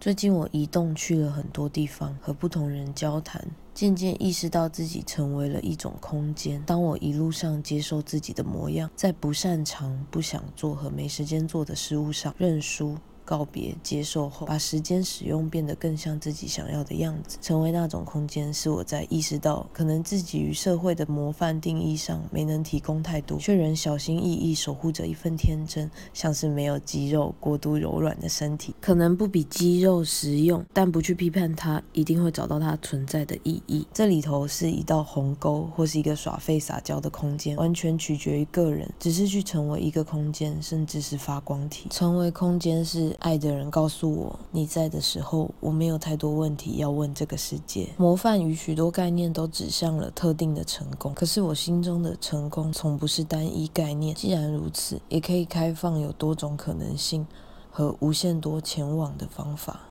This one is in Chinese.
最近我移动去了很多地方，和不同人交谈，渐渐意识到自己成为了一种空间。当我一路上接受自己的模样，在不擅长、不想做和没时间做的事物上认输。告别、接受后，把时间使用变得更像自己想要的样子，成为那种空间，是我在意识到可能自己与社会的模范定义上没能提供太多，却仍小心翼翼守护着一份天真，像是没有肌肉、过度柔软的身体，可能不比肌肉实用，但不去批判它，一定会找到它存在的意义。这里头是一道鸿沟，或是一个耍废撒娇的空间，完全取决于个人，只是去成为一个空间，甚至是发光体。成为空间是。爱的人告诉我，你在的时候，我没有太多问题要问这个世界。模范与许多概念都指向了特定的成功，可是我心中的成功从不是单一概念。既然如此，也可以开放有多种可能性和无限多前往的方法。